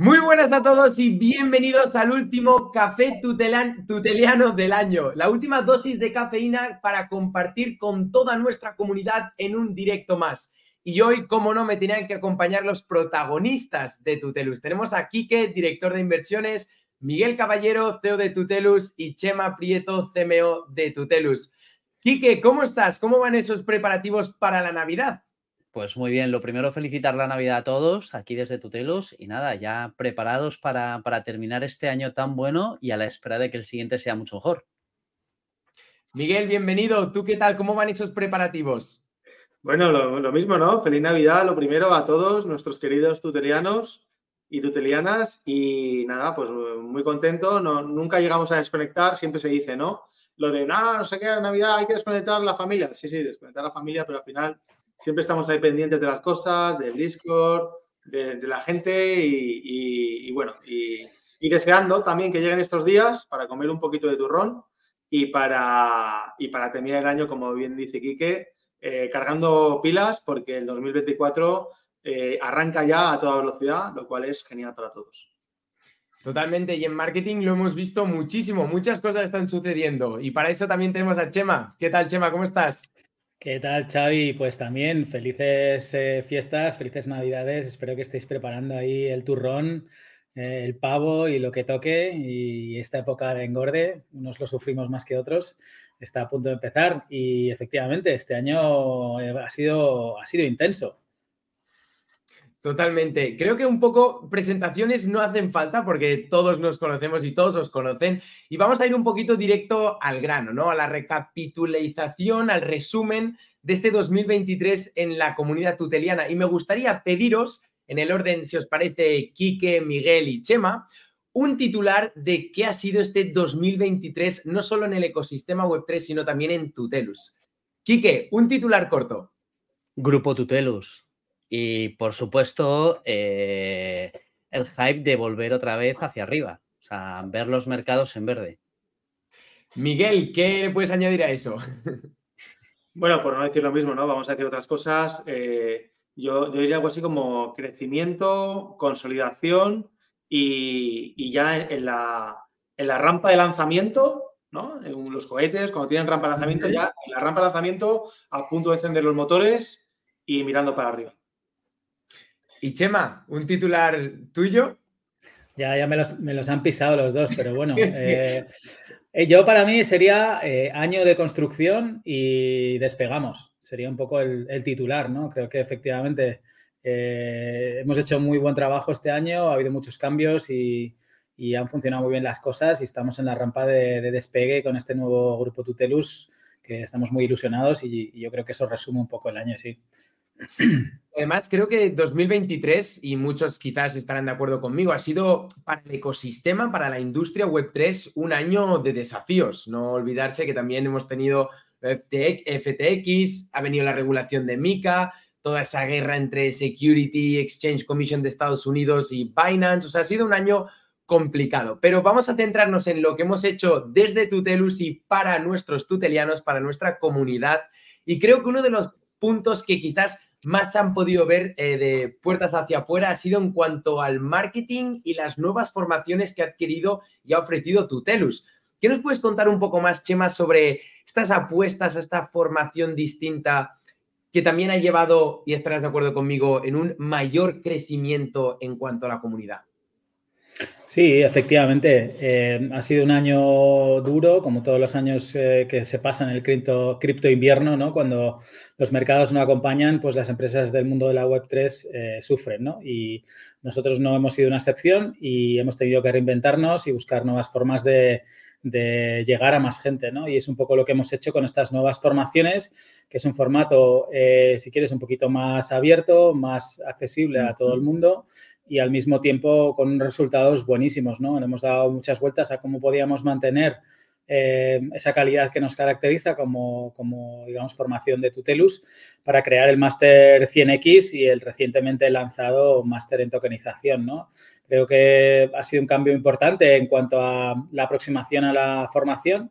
Muy buenas a todos y bienvenidos al último café tuteliano del año, la última dosis de cafeína para compartir con toda nuestra comunidad en un directo más. Y hoy, como no, me tenían que acompañar los protagonistas de Tutelus. Tenemos a Quique, director de inversiones, Miguel Caballero, CEO de Tutelus y Chema Prieto, CMO de Tutelus. Quique, ¿cómo estás? ¿Cómo van esos preparativos para la Navidad? Pues muy bien, lo primero felicitar la Navidad a todos aquí desde Tutelos y nada, ya preparados para, terminar este año tan bueno y a la espera de que el siguiente sea mucho mejor. Miguel, bienvenido. ¿Tú qué tal? ¿Cómo van esos preparativos? Bueno, lo, mismo, ¿no? Feliz Navidad, lo primero a todos nuestros queridos tutelianos y tutelianas y nada, pues muy contento. No, nunca llegamos a desconectar, siempre se dice, ¿no? Lo de, nada, no sé qué, Navidad hay que desconectar la familia. Sí, sí, desconectar la familia, pero al final siempre estamos ahí pendientes de las cosas, del Discord, de, la gente y, bueno, y, deseando también que lleguen estos días para comer un poquito de turrón y para, y para terminar el año, como bien dice Quique, eh, cargando pilas porque el 2024 eh, arranca ya a toda velocidad, lo cual es genial para todos. Totalmente, y en marketing lo hemos visto muchísimo, muchas cosas están sucediendo y para eso también tenemos a Chema. ¿Qué tal, Chema? ¿Cómo estás? ¿Qué tal, Xavi? Pues también felices eh, fiestas, felices navidades. Espero que estéis preparando ahí el turrón, eh, el pavo y lo que toque. Y esta época de engorde, unos lo sufrimos más que otros, está a punto de empezar. Y efectivamente, este año eh, ha sido, ha sido intenso. Totalmente. Creo que un poco presentaciones no hacen falta porque todos nos conocemos y todos os conocen. Y vamos a ir un poquito directo al grano, ¿no? A la recapitulización, al resumen de este 2023 en la comunidad tuteliana. Y me gustaría pediros, en el orden, si os parece, Quique, Miguel y Chema, un titular de qué ha sido este 2023, no solo en el ecosistema Web3, sino también en Tutelus. Quique, un titular corto. Grupo Tutelus. Y por supuesto, eh, el hype de volver otra vez hacia arriba, o sea, ver los mercados en verde. Miguel, ¿qué puedes añadir a eso? Bueno, por no decir lo mismo, ¿no? Vamos a decir otras cosas. Eh, yo, diría algo así como crecimiento, consolidación y, ya en, la, en, la, rampa de lanzamiento, ¿no? En los cohetes, cuando tienen rampa de lanzamiento, ya en la rampa de lanzamiento a punto de encender los motores y mirando para arriba. Y Chema, un titular tuyo. Ya, ya me los, han pisado los dos, pero bueno. Eh, eh, yo para mí sería eh, año de construcción y despegamos. Sería un poco el, titular, ¿no? Creo que efectivamente hemos hecho muy buen trabajo este año, ha habido muchos cambios y, han funcionado muy bien las cosas y estamos en la rampa de, despegue con este nuevo grupo Tutelus que estamos muy ilusionados y, y yo creo que eso resume un poco el año, sí. Además, creo que 2023, y muchos quizás estarán de acuerdo conmigo, ha sido para el ecosistema, para la industria Web3, un año de desafíos. No olvidarse que también hemos tenido FTX, ha venido la regulación de MICA, toda esa guerra entre Security Exchange Commission de Estados Unidos y Binance. O sea, ha sido un año complicado. Pero vamos a centrarnos en lo que hemos hecho desde Tutelus y para nuestros tutelianos, para nuestra comunidad. Y creo que uno de los puntos que quizás más han podido ver eh, de puertas hacia afuera ha sido en cuanto al marketing y las nuevas formaciones que ha adquirido y ha ofrecido Tutelus. ¿Qué nos puedes contar un poco más, Chema, sobre estas apuestas a esta formación distinta que también ha llevado, y estarás de acuerdo conmigo, en un mayor crecimiento en cuanto a la comunidad? Sí, efectivamente. Eh, ha sido un año duro, como todos los años eh, que se pasan en el cripto, cripto, invierno, ¿no? Cuando los mercados no acompañan, pues las empresas del mundo de la Web3 eh, sufren, ¿no? Y nosotros no hemos sido una excepción y hemos tenido que reinventarnos y buscar nuevas formas de, de llegar a más gente, ¿no? Y es un poco lo que hemos hecho con estas nuevas formaciones, que es un formato, si quieres, un poquito más abierto, más accesible a todo el mundo y al mismo tiempo con resultados buenísimos, ¿no? hemos dado muchas vueltas a cómo podíamos mantener eh, esa calidad que nos caracteriza como, como, digamos, formación de Tutelus para crear el máster 100X y el recientemente lanzado máster en tokenización, ¿no? Creo que ha sido un cambio importante en cuanto a la aproximación a la formación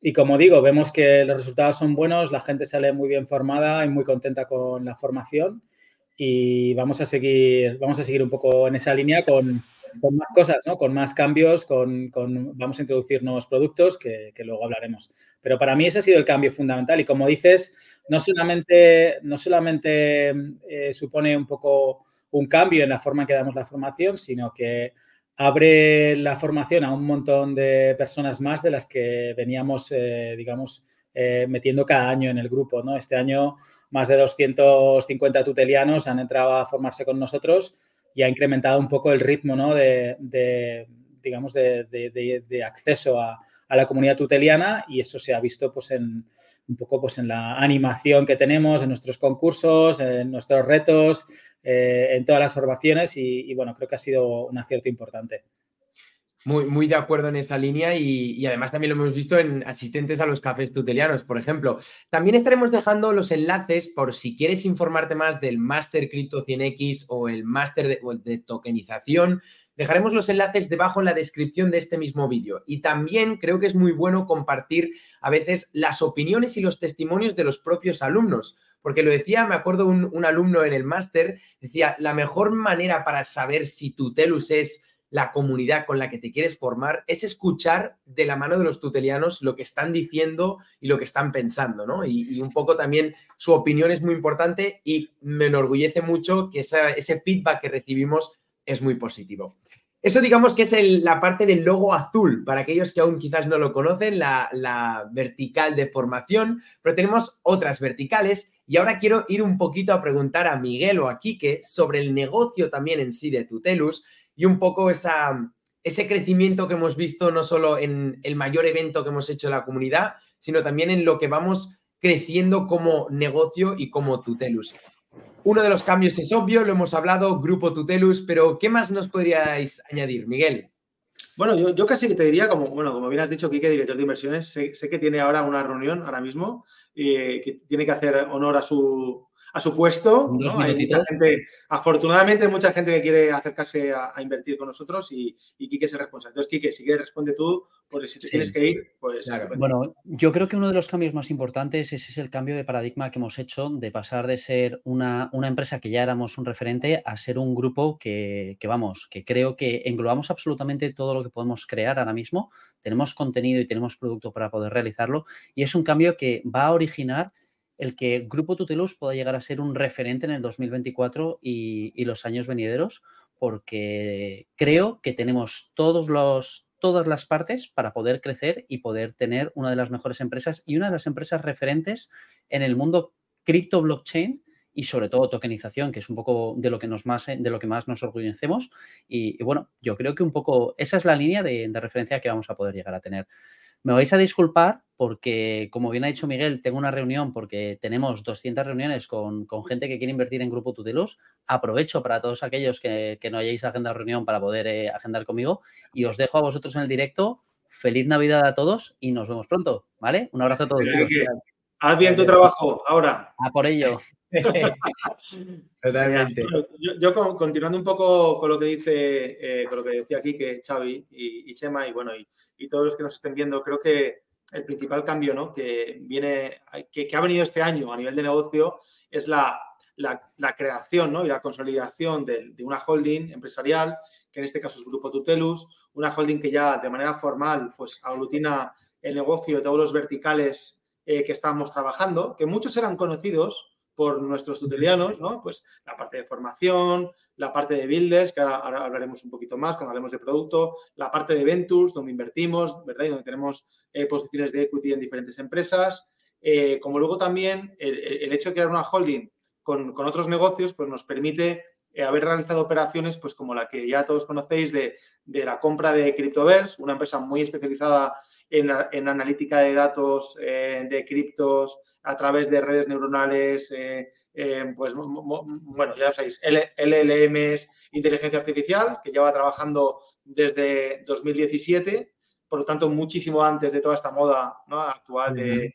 y como digo, vemos que los resultados son buenos, la gente sale muy bien formada y muy contenta con la formación y vamos a seguir, vamos a seguir un poco en esa línea con, con más cosas, ¿no? Con más cambios, con, vamos a introducir nuevos productos que, luego hablaremos. Pero para mí ese ha sido el cambio fundamental y como dices, no solamente, no solamente eh, supone un poco un cambio en la forma en que damos la formación, sino que abre la formación a un montón de personas más de las que veníamos, eh, digamos, eh, metiendo cada año en el grupo. ¿no? Este año más de 250 tutelianos han entrado a formarse con nosotros y ha incrementado un poco el ritmo ¿no? de, digamos, de, acceso a, la comunidad tuteliana y eso se ha visto pues, en, un poco pues, en la animación que tenemos, en nuestros concursos, en nuestros retos, eh, en todas las formaciones y, bueno, creo que ha sido un acierto importante. Muy, muy de acuerdo en esa línea y, además también lo hemos visto en asistentes a los cafés tutelianos, por ejemplo. También estaremos dejando los enlaces por si quieres informarte más del máster Crypto 100X o el máster de, tokenización. Dejaremos los enlaces debajo en la descripción de este mismo vídeo. Y también creo que es muy bueno compartir a veces las opiniones y los testimonios de los propios alumnos. Porque lo decía, me acuerdo un, un alumno en el máster, decía, la mejor manera para saber si tu telus es la comunidad con la que te quieres formar, es escuchar de la mano de los tutelianos lo que están diciendo y lo que están pensando, ¿no? Y, un poco también su opinión es muy importante y me enorgullece mucho que ese feedback que recibimos es muy positivo. Eso digamos que es la parte del logo azul, para aquellos que aún quizás no lo conocen, la, la, vertical de formación, pero tenemos otras verticales y ahora quiero ir un poquito a preguntar a Miguel o a Quique sobre el negocio también en sí de Tutelus y un poco esa, ese crecimiento que hemos visto no solo en el mayor evento que hemos hecho en la comunidad, sino también en lo que vamos creciendo como negocio y como Tutelus. Uno de los cambios es obvio, lo hemos hablado, Grupo Tutelus, pero ¿qué más nos podríais añadir, Miguel? Bueno, yo, casi que te diría, como, bueno, como bien has dicho, Quique, director de inversiones, sé, que tiene ahora una reunión ahora mismo eh, que tiene que hacer honor a su, a su puesto. Hay mucha gente, afortunadamente, mucha gente que quiere acercarse a, invertir con nosotros y, y Quique es el responsable. Entonces, Quique, si quieres, responde tú, porque si te tienes que ir, pues. Bueno, yo creo que uno de los cambios más importantes ese es el cambio de paradigma que hemos hecho de pasar de ser una, empresa que ya éramos un referente a ser un grupo que, que, vamos, que creo que englobamos absolutamente todo lo que podemos crear ahora mismo. Tenemos contenido y tenemos producto para poder realizarlo y es un cambio que va a originar el que Grupo Tutelus pueda llegar a ser un referente en el 2024 y, los años venideros, porque creo que tenemos todos los, todas las partes para poder crecer y poder tener una de las mejores empresas y una de las empresas referentes en el mundo cripto blockchain y sobre todo tokenización, que es un poco de lo que, nos más, de lo que más nos orgullecemos. Y, bueno, yo creo que un poco esa es la línea de referencia que vamos a poder llegar a tener. Me vais a disculpar porque, como bien ha dicho Miguel, tengo una reunión porque tenemos 200 reuniones con, gente que quiere invertir en Grupo Tutelus. Aprovecho para todos aquellos que, no hayáis agendado reunión para poder eh, agendar conmigo y os dejo a vosotros en el directo. Feliz Navidad a todos y nos vemos pronto, ¿vale? Un abrazo a todos. Haz bien tu trabajo ahora. A por ello. Totalmente. Yo, continuando un poco con lo que dice, eh, con lo que decía aquí que Xavi y, Chema, y bueno, y, todos los que nos estén viendo, creo que el principal cambio ¿no? que, viene, que, ha venido este año a nivel de negocio es la, la, creación ¿no? y la consolidación de, una holding empresarial, que en este caso es Grupo Tutelus, una holding que ya de manera formal pues, aglutina el negocio de todos los verticales eh, que estamos trabajando, que muchos eran conocidos por nuestros tutelianos, ¿no? Pues la parte de formación, la parte de builders, que ahora, hablaremos un poquito más cuando hablemos de producto, la parte de ventures, donde invertimos, ¿verdad? Y donde tenemos eh, posiciones de equity en diferentes empresas. Eh, como luego también el, hecho de crear una holding con, otros negocios, pues nos permite eh, haber realizado operaciones, pues como la que ya todos conocéis de, la compra de Cryptoverse, una empresa muy especializada en, en analítica de datos de criptos, a través de redes neuronales, eh, eh, pues bueno, ya sabéis, LLMs, inteligencia artificial, que lleva trabajando desde 2017, por lo tanto, muchísimo antes de toda esta moda actual de,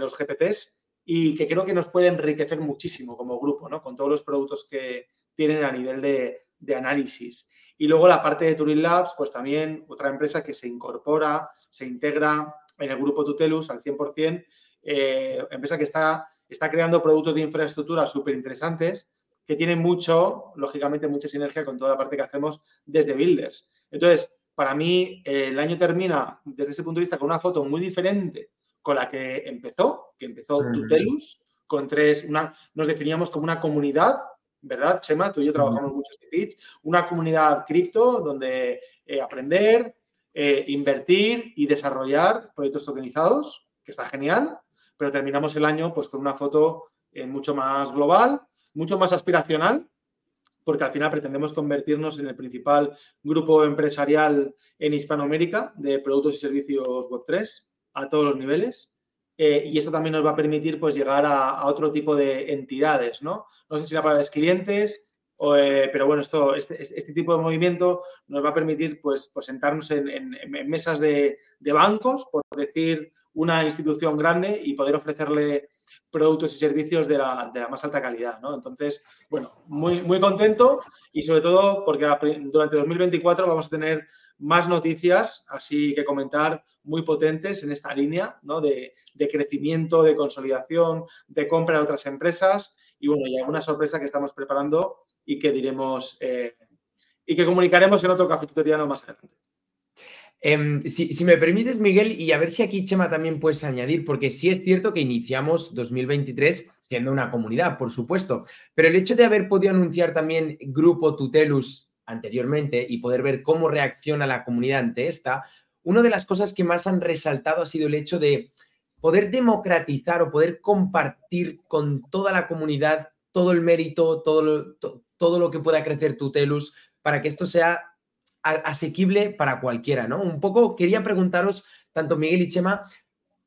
los GPTs, y que creo que nos puede enriquecer muchísimo como grupo, ¿no? con todos los productos que tienen a nivel de, análisis. Y luego la parte de Turing Labs, pues también otra empresa que se incorpora, se integra en el grupo Tutelus al 100%, eh, empresa que está, está creando productos de infraestructura súper interesantes que tiene mucho, lógicamente, mucha sinergia con toda la parte que hacemos desde Builders. Entonces, para mí, el año termina desde ese punto de vista con una foto muy diferente con la que empezó, que empezó Tutelus, con tres, una, nos definíamos como una comunidad, ¿verdad, Chema? Tú y yo trabajamos mucho este pitch, una comunidad cripto donde eh, aprender, eh, invertir y desarrollar proyectos tokenizados, que está genial, pero terminamos el año pues con una foto eh, mucho más global, mucho más aspiracional, porque al final pretendemos convertirnos en el principal grupo empresarial en Hispanoamérica de productos y servicios Web3 a todos los niveles. Eh, y esto también nos va a permitir pues, llegar a, otro tipo de entidades, ¿no? No sé si la palabra es clientes, eh, pero bueno, esto, este, este, este, tipo de movimiento nos va a permitir pues, pues sentarnos en, mesas de, de, bancos, por decir una institución grande y poder ofrecerle productos y servicios de la, más alta calidad. ¿no? Entonces, bueno, muy, muy contento y sobre todo porque durante 2024 vamos a tener más noticias, así que comentar muy potentes en esta línea ¿no? de, crecimiento, de consolidación, de compra de otras empresas y bueno, y alguna sorpresa que estamos preparando y que diremos eh, y que comunicaremos en otro cafeteriano más adelante. Em, si, me permites, Miguel, y a ver si aquí Chema también puedes añadir, porque sí es cierto que iniciamos 2023 siendo una comunidad, por supuesto, pero el hecho de haber podido anunciar también Grupo Tutelus anteriormente y poder ver cómo reacciona la comunidad ante esta, una de las cosas que más han resaltado ha sido el hecho de poder democratizar o poder compartir con toda la comunidad todo el mérito, todo todo lo que pueda crecer Tutelus, para que esto sea asequible para cualquiera, ¿no? Un poco quería preguntaros, tanto Miguel y Chema,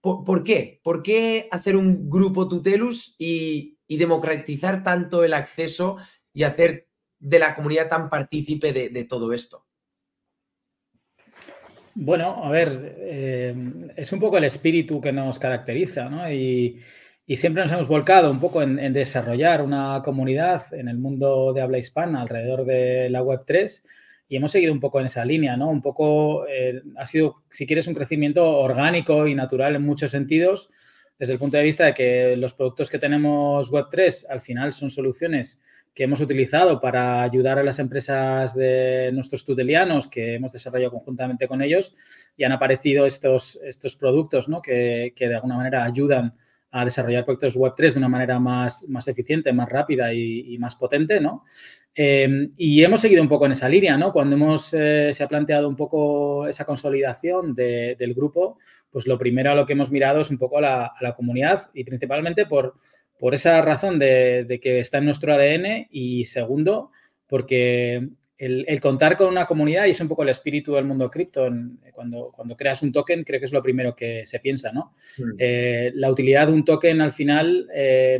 ¿por, qué? ¿Por qué hacer un grupo Tutelus y, democratizar tanto el acceso y hacer de la comunidad tan partícipe de, todo esto? Bueno, a ver, eh, es un poco el espíritu que nos caracteriza, ¿no? Y, siempre nos hemos volcado un poco en, en, desarrollar una comunidad en el mundo de habla hispana alrededor de la Web3 y hemos seguido un poco en esa línea, ¿no? Un poco, eh, ha sido, si quieres, un crecimiento orgánico y natural en muchos sentidos, desde el punto de vista de que los productos que tenemos Web3 al final son soluciones que hemos utilizado para ayudar a las empresas de nuestros tutelianos que hemos desarrollado conjuntamente con ellos y han aparecido estos, estos productos ¿no? que, que de alguna manera ayudan a desarrollar proyectos Web3 de una manera más, más eficiente, más rápida y, más potente, ¿no? Em, y hemos seguido un poco en esa línea, ¿no? Cuando hemos, eh, se ha planteado un poco esa consolidación del grupo, pues lo primero a lo que hemos mirado es un poco a la, comunidad y principalmente por, por esa razón de, de, que está en nuestro ADN y segundo, porque el, contar con una comunidad, y es un poco el espíritu del mundo cripto, cuando, cuando creas un token, creo que es lo primero que se piensa, ¿no? Mm. Eh, la utilidad de un token al final eh,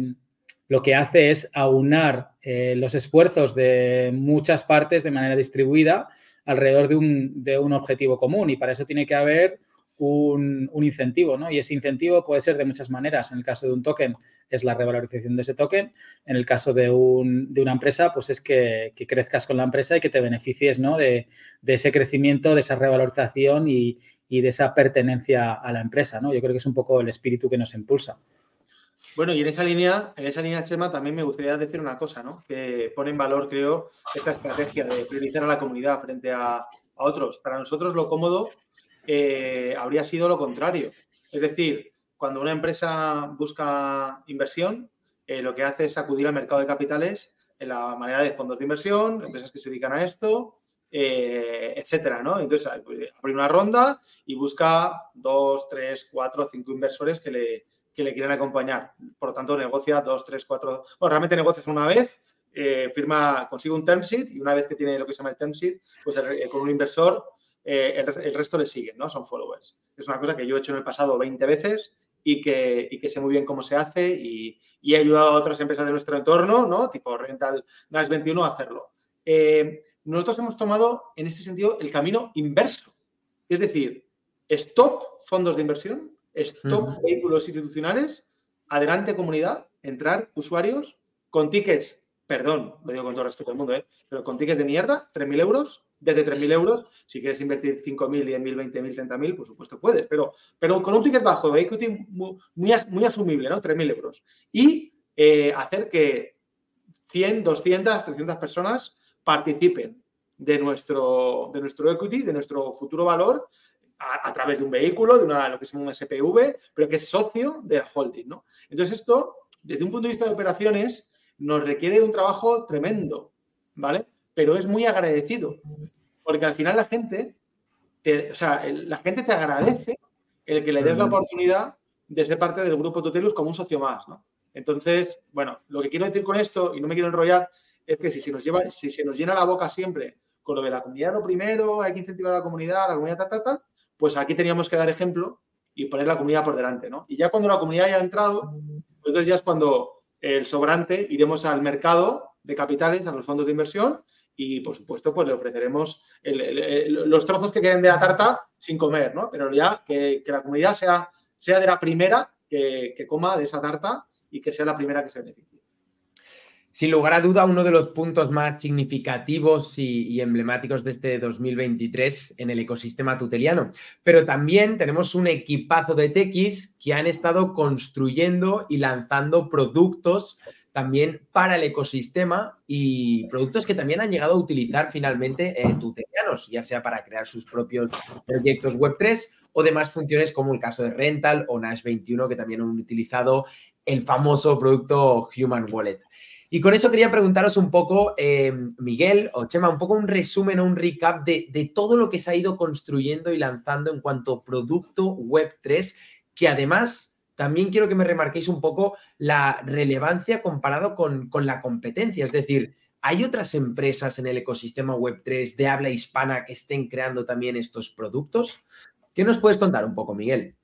lo que hace es aunar eh, los esfuerzos de muchas partes de manera distribuida alrededor de un, de un objetivo común y para eso tiene que haber un, incentivo, ¿no? Y ese incentivo puede ser de muchas maneras. En el caso de un token es la revalorización de ese token. En el caso de, una empresa, pues es que, crezcas con la empresa y que te beneficies, ¿no? De, ese crecimiento, de esa revalorización y, de esa pertenencia a la empresa, ¿no? Yo creo que es un poco el espíritu que nos impulsa. Bueno, y en esa línea, en esa línea, Chema, también me gustaría decir una cosa, ¿no? Que pone en valor, creo, esta estrategia de priorizar a la comunidad frente a, otros. Para nosotros lo cómodo eh, habría sido lo contrario. Es decir, cuando una empresa busca inversión, eh, lo que hace es acudir al mercado de capitales en la manera de fondos de inversión, empresas que se dedican a esto, eh, etcétera, ¿no? Entonces, abre una ronda y busca dos, tres, cuatro, cinco inversores que le, que le quieran acompañar. Por lo tanto, negocia dos, tres, cuatro. Bueno, realmente negocias una vez, firma, consigue un term sheet y una vez que tiene lo que se llama el term sheet, pues con un inversor eh, el, resto le siguen, ¿no? Son followers. Es una cosa que yo he hecho en el pasado 20 veces y que, y que sé muy bien cómo se hace y, he ayudado a otras empresas de nuestro entorno, ¿no? Tipo Rental Gas 21 a hacerlo. Eh, nosotros hemos tomado en este sentido el camino inverso. Es decir, stop fondos de inversión, stop vehículos institucionales, adelante comunidad, entrar usuarios con tickets, perdón, lo digo con todo respeto al mundo, ¿eh? pero con tickets de mierda, 3.000 euros, desde 3.000 euros. Si quieres invertir 5.000, 10.000, 20.000, 30.000, por supuesto puedes, pero, pero con un ticket bajo de equity muy, muy, asumible, ¿no? 3.000 euros. Y eh, hacer que 100, 200, 300 personas participen de nuestro, de nuestro equity, de nuestro futuro valor, a, través de un vehículo, de una, lo que se llama un SPV, pero que es socio de la holding. ¿no? Entonces, esto, desde un punto de vista de operaciones, nos requiere un trabajo tremendo, ¿vale? Pero es muy agradecido, porque al final la gente, o sea, la gente te agradece el que le des la oportunidad de ser parte del grupo Tutelus como un socio más, ¿no? Entonces, bueno, lo que quiero decir con esto, y no me quiero enrollar, es que si se nos, lleva, si se nos llena la boca siempre con lo de la comunidad lo primero, hay que incentivar a la comunidad, la comunidad tal, tal, tal, pues aquí teníamos que dar ejemplo y poner la comunidad por delante, ¿no? Y ya cuando la comunidad haya entrado, pues entonces ya es cuando el sobrante iremos al mercado de capitales, a los fondos de inversión y, por supuesto, pues le ofreceremos los trozos que queden de la tarta sin comer, ¿no? Pero ya que, la comunidad sea, sea de la primera que, que coma de esa tarta y que sea la primera que se beneficie. Sin lugar a duda, uno de los puntos más significativos y, emblemáticos de este 2023 en el ecosistema tuteliano. Pero también tenemos un equipazo de techis que han estado construyendo y lanzando productos también para el ecosistema y productos que también han llegado a utilizar finalmente eh, tutelianos, ya sea para crear sus propios proyectos Web3 o demás funciones como el caso de Rental o Nash 21 que también han utilizado el famoso producto Human Wallet. Y con eso quería preguntaros un poco, eh, Miguel o Chema, un poco un resumen o un recap de, todo lo que se ha ido construyendo y lanzando en cuanto a producto Web3, que además también quiero que me remarquéis un poco la relevancia comparado con la competencia. Es decir, ¿hay otras empresas en el ecosistema Web3 de habla hispana que estén creando también estos productos? ¿Qué nos puedes contar un poco, Miguel?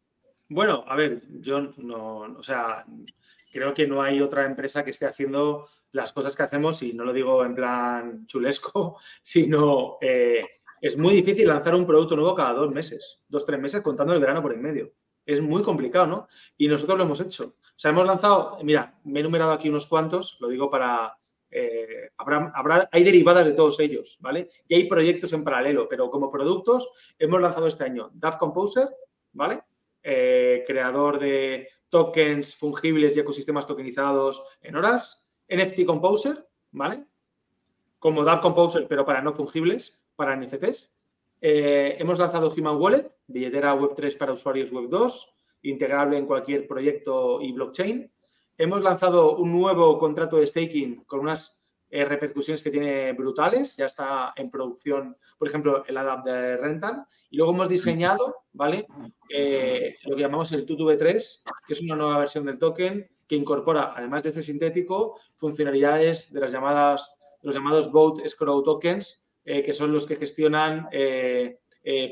Bueno, a ver, yo no, o sea, creo que no hay otra empresa que esté haciendo las cosas que hacemos, y no lo digo en plan chulesco, sino eh, es muy difícil lanzar un producto nuevo cada dos meses, dos, tres meses, contando el verano por en medio. Es muy complicado, ¿no? Y nosotros lo hemos hecho. O sea, hemos lanzado, mira, me he enumerado aquí unos cuantos, lo digo para, eh, habrá, habrá, hay derivadas de todos ellos, ¿vale? Y hay proyectos en paralelo, pero como productos hemos lanzado este año DAP Composer, ¿vale? Eh, creador de tokens fungibles y ecosistemas tokenizados en horas, NFT Composer, ¿vale? Como DApp Composer, pero para no fungibles, para NFTs. Eh, hemos lanzado Human Wallet, billetera Web3 para usuarios Web2, integrable en cualquier proyecto y blockchain. Hemos lanzado un nuevo contrato de staking con unas eh, repercusiones que tiene brutales, ya está en producción, por ejemplo, el ADAP de Rental. Y luego hemos diseñado, ¿vale? Eh, lo que llamamos el TUTV3, que es una nueva versión del token que incorpora, además de este sintético, funcionalidades de las llamadas, los llamados Vote Escrow Tokens, eh, que son los que gestionan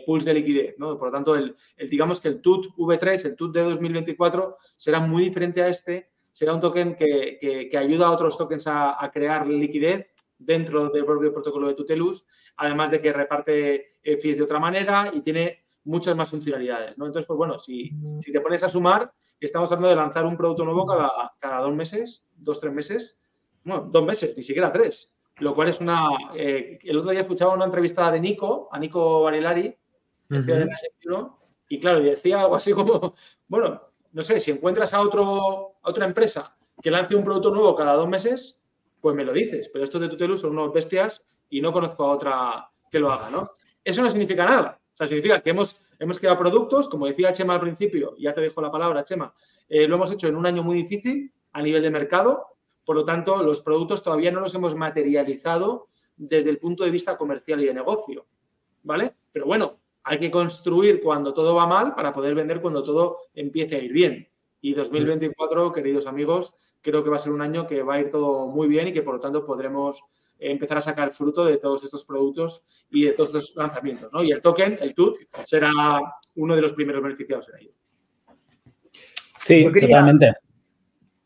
pools de liquidez. ¿no? Por lo tanto, el, el, digamos que el TUT V3, el TUT de 2024, será muy diferente a este será un token que, ayuda a otros tokens a, crear liquidez dentro del propio protocolo de Tutelus, además de que reparte eh, fees de otra manera y tiene muchas más funcionalidades. ¿no? Entonces, pues bueno, si, si, te pones a sumar, estamos hablando de lanzar un producto nuevo cada, cada dos meses, dos, tres meses, bueno, dos meses, ni siquiera tres. Lo cual es una. Eh, el otro día escuchaba una entrevista de Nico, a Nico Barilari, y claro, decía algo así como: bueno, no sé, si encuentras a, otro, otra empresa que lance un producto nuevo cada dos meses, pues me lo dices. Pero estos de Tutelus son unos bestias y no conozco a otra que lo haga, ¿no? Eso no significa nada. O sea, significa que hemos, hemos creado productos, como decía Chema al principio, ya te dejo la palabra, Chema, eh, lo hemos hecho en un año muy difícil a nivel de mercado, por lo tanto, los productos todavía no los hemos materializado desde el punto de vista comercial y de negocio, ¿vale? Pero bueno, hay que construir cuando todo va mal para poder vender cuando todo empiece a ir bien. Y 2024, queridos amigos, creo que va a ser un año que va a ir todo muy bien y que por lo tanto podremos empezar a sacar fruto de todos estos productos y de todos estos lanzamientos. ¿no? Y el token, el TUT, será uno de los primeros beneficiados en ello. Sí, totalmente.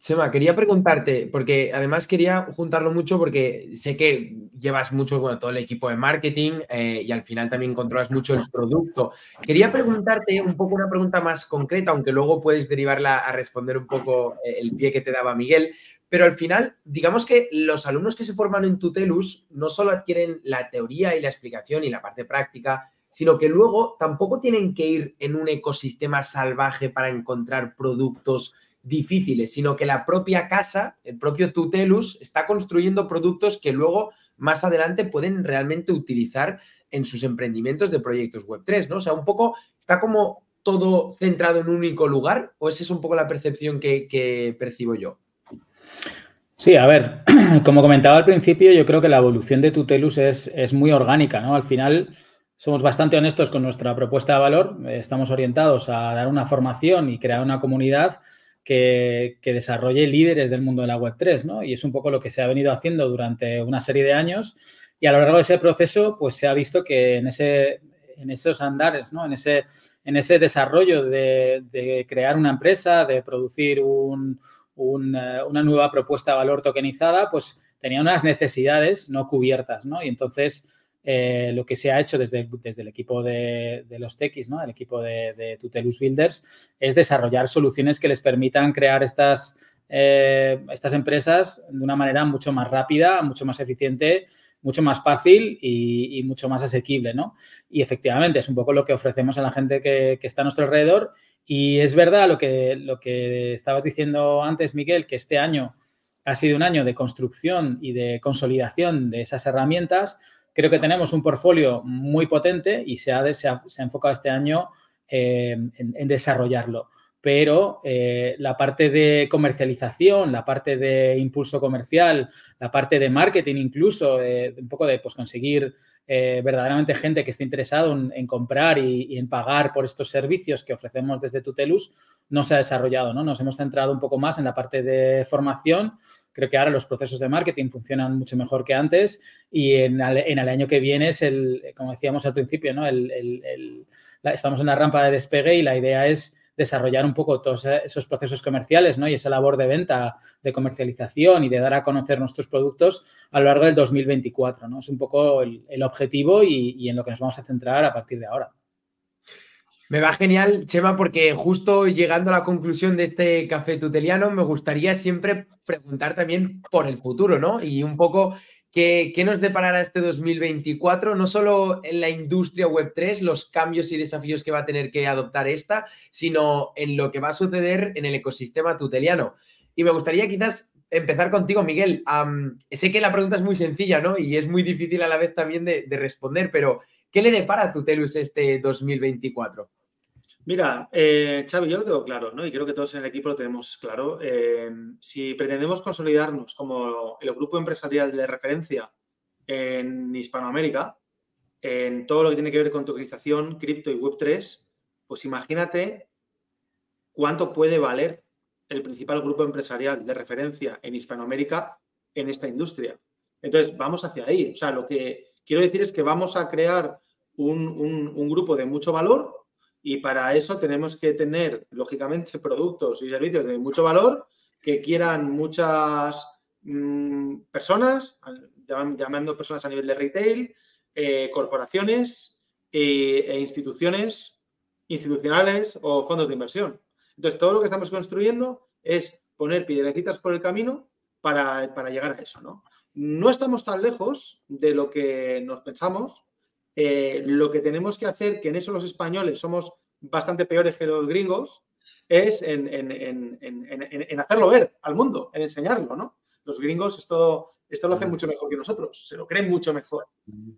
Sema, quería preguntarte, porque además quería juntarlo mucho porque sé que llevas mucho, bueno, todo el equipo de marketing eh, y al final también controlas mucho el producto. Quería preguntarte un poco una pregunta más concreta, aunque luego puedes derivarla a responder un poco eh, el pie que te daba Miguel, pero al final, digamos que los alumnos que se forman en Tutelus no solo adquieren la teoría y la explicación y la parte práctica, sino que luego tampoco tienen que ir en un ecosistema salvaje para encontrar productos difíciles, sino que la propia casa, el propio Tutelus, está construyendo productos que luego más adelante pueden realmente utilizar en sus emprendimientos de proyectos Web3, ¿no? O sea, un poco está como todo centrado en un único lugar, o esa es un poco la percepción que, percibo yo. Sí, a ver, como comentaba al principio, yo creo que la evolución de Tutelus es, es muy orgánica, ¿no? Al final somos bastante honestos con nuestra propuesta de valor, estamos orientados a dar una formación y crear una comunidad que, desarrolle líderes del mundo de la Web3, ¿no? Y es un poco lo que se ha venido haciendo durante una serie de años y a lo largo de ese proceso, pues se ha visto que en, ese, en esos andares, ¿no? En ese, en ese desarrollo de, crear una empresa, de producir un, una nueva propuesta de valor tokenizada, pues tenía unas necesidades no cubiertas, ¿no? Y entonces eh, lo que se ha hecho desde, desde el equipo de, los TX, ¿no? el equipo de, Tutelus Builders, es desarrollar soluciones que les permitan crear estas, eh, estas empresas de una manera mucho más rápida, mucho más eficiente, mucho más fácil y, mucho más asequible. ¿no? Y efectivamente es un poco lo que ofrecemos a la gente que, que, está a nuestro alrededor. Y es verdad lo que, lo que estabas diciendo antes, Miguel, que este año ha sido un año de construcción y de consolidación de esas herramientas Creo que tenemos un portfolio muy potente y se ha, se ha, enfocado este año eh, en, desarrollarlo. Pero eh, la parte de comercialización, la parte de impulso comercial, la parte de marketing incluso, un poco de pues, conseguir eh, verdaderamente gente que esté interesado en, comprar y, en pagar por estos servicios que ofrecemos desde Tutelus, no se ha desarrollado. ¿no? Nos hemos centrado un poco más en la parte de formación, Creo que ahora los procesos de marketing funcionan mucho mejor que antes y en, el año que viene es el, como decíamos al principio, ¿no? estamos en la rampa de despegue y la idea es desarrollar un poco todos esos procesos comerciales ¿no? y esa labor de venta, de comercialización y de dar a conocer nuestros productos a lo largo del 2024. ¿no? Es un poco el, objetivo y en lo que nos vamos a centrar a partir de ahora. Me va genial, Chema, porque justo llegando a la conclusión de este café tuteliano, me gustaría siempre preguntar también por el futuro, ¿no? Y un poco qué, nos deparará este 2024, no solo en la industria Web3, los cambios y desafíos que va a tener que adoptar esta, sino en lo que va a suceder en el ecosistema tuteliano. Y me gustaría quizás empezar contigo, Miguel. sé que la pregunta es muy sencilla, ¿no? Y es muy difícil a la vez también de, de responder, pero ¿qué le depara a Tutelus este 2024? Mira, eh, Xavi, yo lo tengo claro, ¿no? Y creo que todos en el equipo lo tenemos claro. Eh, si pretendemos consolidarnos como el grupo empresarial de referencia en Hispanoamérica, en todo lo que tiene que ver con tokenización, cripto y Web3, pues imagínate cuánto puede valer el principal grupo empresarial de referencia en Hispanoamérica en esta industria. Entonces, vamos hacia ahí. O sea, lo que quiero decir es que vamos a crear un, un grupo de mucho valor y para eso tenemos que tener, lógicamente, productos y servicios de mucho valor que quieran muchas mm, personas, llamando personas a nivel de retail, eh, corporaciones eh, e instituciones institucionales o fondos de inversión. Entonces, todo lo que estamos construyendo es poner piedrecitas por el camino para, para llegar a eso. ¿no? no estamos tan lejos de lo que nos pensamos eh, lo que tenemos que hacer, que en eso los españoles somos bastante peores que los gringos, es en, hacerlo ver al mundo, en enseñarlo, ¿no? Los gringos esto, esto lo hacen mucho mejor que nosotros, se lo creen mucho mejor.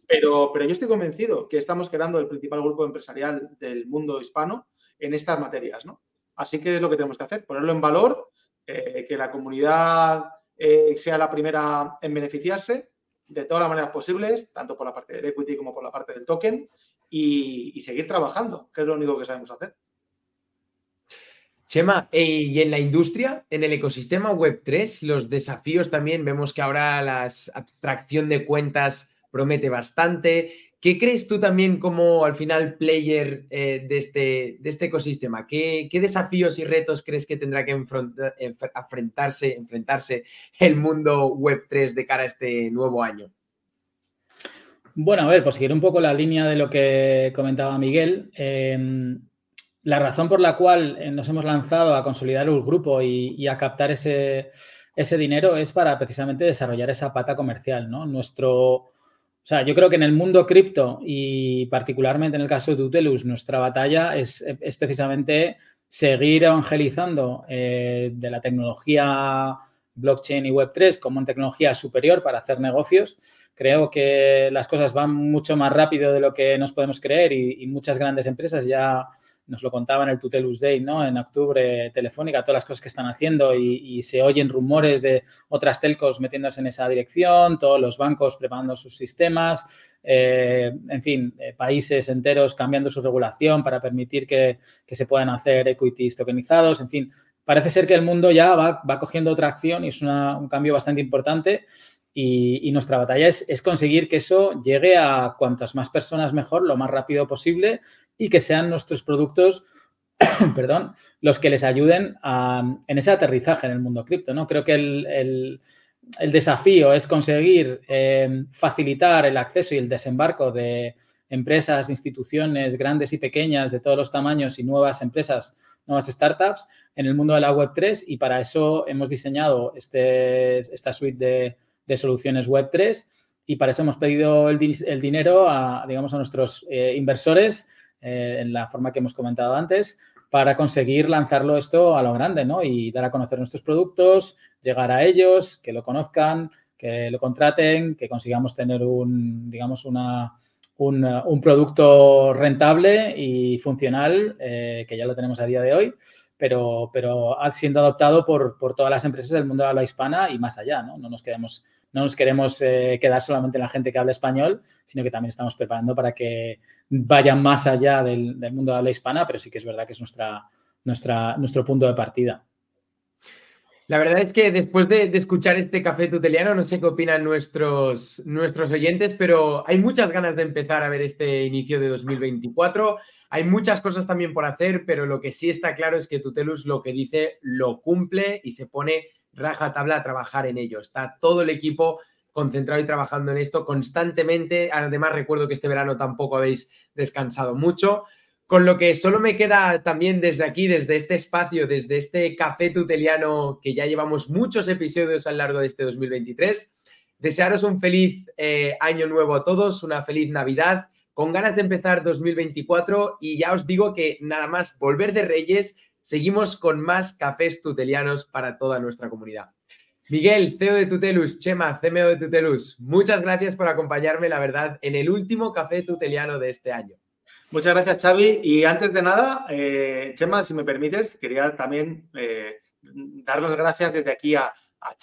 Pero, pero yo estoy convencido que estamos creando el principal grupo empresarial del mundo hispano en estas materias, ¿no? Así que es lo que tenemos que hacer, ponerlo en valor, eh, que la comunidad eh, sea la primera en beneficiarse de todas las maneras posibles, tanto por la parte del equity como por la parte del token, y, seguir trabajando, que es lo único que sabemos hacer. Chema, eh, y en la industria, en el ecosistema Web3, los desafíos también, vemos que ahora la abstracción de cuentas promete bastante. ¿Qué crees tú también como al final player eh, de, este, de este ecosistema? ¿Qué, desafíos y retos crees que tendrá que enfrentarse, enfrentarse el mundo Web3 de cara a este nuevo año? Bueno, a ver, por seguir un poco la línea de lo que comentaba Miguel, em, la razón por la cual eh, nos hemos lanzado a consolidar un grupo y, a captar ese, ese, dinero es para precisamente desarrollar esa pata comercial, ¿no? Nuestro, o sea, yo creo que en el mundo cripto y particularmente en el caso de Tutelus, nuestra batalla es, precisamente seguir evangelizando eh, de la tecnología blockchain y Web3 como una tecnología superior para hacer negocios. Creo que las cosas van mucho más rápido de lo que nos podemos creer y, muchas grandes empresas ya nos lo contaban el Tutelus Day, ¿no? En octubre, Telefónica, todas las cosas que están haciendo y, se oyen rumores de otras telcos metiéndose en esa dirección, todos los bancos preparando sus sistemas, eh, en fin, eh, países enteros cambiando su regulación para permitir que, se puedan hacer equities tokenizados, en fin, parece ser que el mundo ya va, cogiendo otra acción y es un cambio bastante importante. Y, nuestra batalla es, conseguir que eso llegue a cuantas más personas mejor, lo más rápido posible y que sean nuestros productos, perdón, los que les ayuden en ese aterrizaje en el mundo cripto. ¿no? Creo que el, desafío es conseguir eh, facilitar el acceso y el desembarco de empresas, instituciones grandes y pequeñas de todos los tamaños y nuevas empresas, nuevas startups en el mundo de la Web3 y para eso hemos diseñado este, esta suite de, soluciones Web3 y para eso hemos pedido el, dinero a, digamos, a nuestros eh, inversores eh, en la forma que hemos comentado antes, para conseguir lanzarlo esto a lo grande, ¿no? Y dar a conocer nuestros productos, llegar a ellos, que lo conozcan, que lo contraten, que consigamos tener un, digamos, una, un, producto rentable y funcional, eh, que ya lo tenemos a día de hoy, pero, pero siendo adoptado por, por, todas las empresas del mundo de la hispana y más allá, ¿no? No nos quedemos no nos queremos eh, quedar solamente en la gente que habla español, sino que también estamos preparando para que vayan más allá del, mundo de habla hispana, pero sí que es verdad que es nuestra, nuestra, nuestro punto de partida. La verdad es que después de, escuchar este café tuteliano, no sé qué opinan nuestros, nuestros oyentes, pero hay muchas ganas de empezar a ver este inicio de 2024. Hay muchas cosas también por hacer, pero lo que sí está claro es que Tutelus lo que dice lo cumple y se pone raja tabla a trabajar en ello. Está todo el equipo concentrado y trabajando en esto constantemente. Además, recuerdo que este verano tampoco habéis descansado mucho. Con lo que solo me queda también desde aquí, desde este espacio, desde este café tuteliano que ya llevamos muchos episodios a lo largo de este 2023, desearos un feliz eh, año nuevo a todos, una feliz Navidad, con ganas de empezar 2024 y ya os digo que nada más volver de Reyes seguimos con más cafés tutelianos para toda nuestra comunidad. Miguel, CEO de Tutelus, Chema, CMO de Tutelus, muchas gracias por acompañarme, la verdad, en el último café tuteliano de este año. Muchas gracias, Xavi. Y antes de nada, eh, Chema, si me permites, quería también eh, dar las gracias desde aquí a,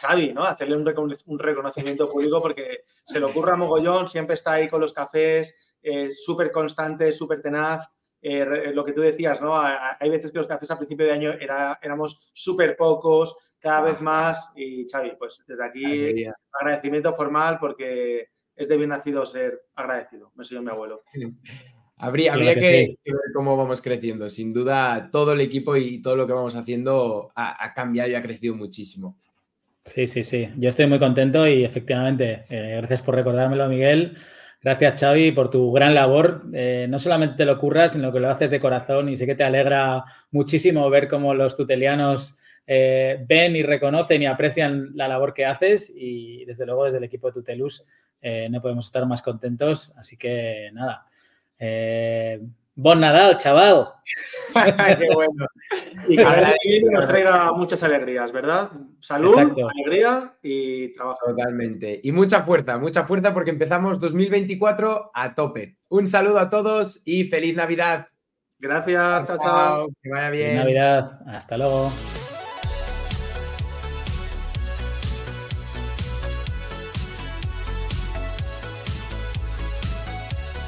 Xavi, ¿no? Hacerle un, reconocimiento público porque se le ocurra mogollón, siempre está ahí con los cafés, eh, súper constante, súper tenaz. Eh, lo que tú decías, ¿no? Hay veces que los cafés a principio de año era, éramos súper pocos, cada vez ah. más. Y Xavi, pues desde aquí agradecimiento formal porque es de bien nacido ser agradecido. Me soy mi abuelo. Habría, que, ver cómo vamos creciendo. Sin duda, todo el equipo y todo lo que vamos haciendo ha, cambiado y ha crecido muchísimo. Sí, sí, sí. Yo estoy muy contento y efectivamente, eh, gracias por recordármelo, Miguel. Gracias, Xavi, por tu gran labor. Eh, no solamente te lo curras, sino que lo haces de corazón y sé que te alegra muchísimo ver cómo los tutelianos eh, ven y reconocen y aprecian la labor que haces y desde luego desde el equipo de Tutelus eh, no podemos estar más contentos. Así que nada, Bon Nadal, chaval. Qué bueno. Y que nos traiga muchas alegrías, ¿verdad? Salud, alegría y trabajo. Totalmente. Y mucha fuerza, mucha fuerza porque empezamos 2024 a tope. Un saludo a todos y feliz Navidad. Gracias, chao, chao. Que vaya bien. Navidad, hasta luego.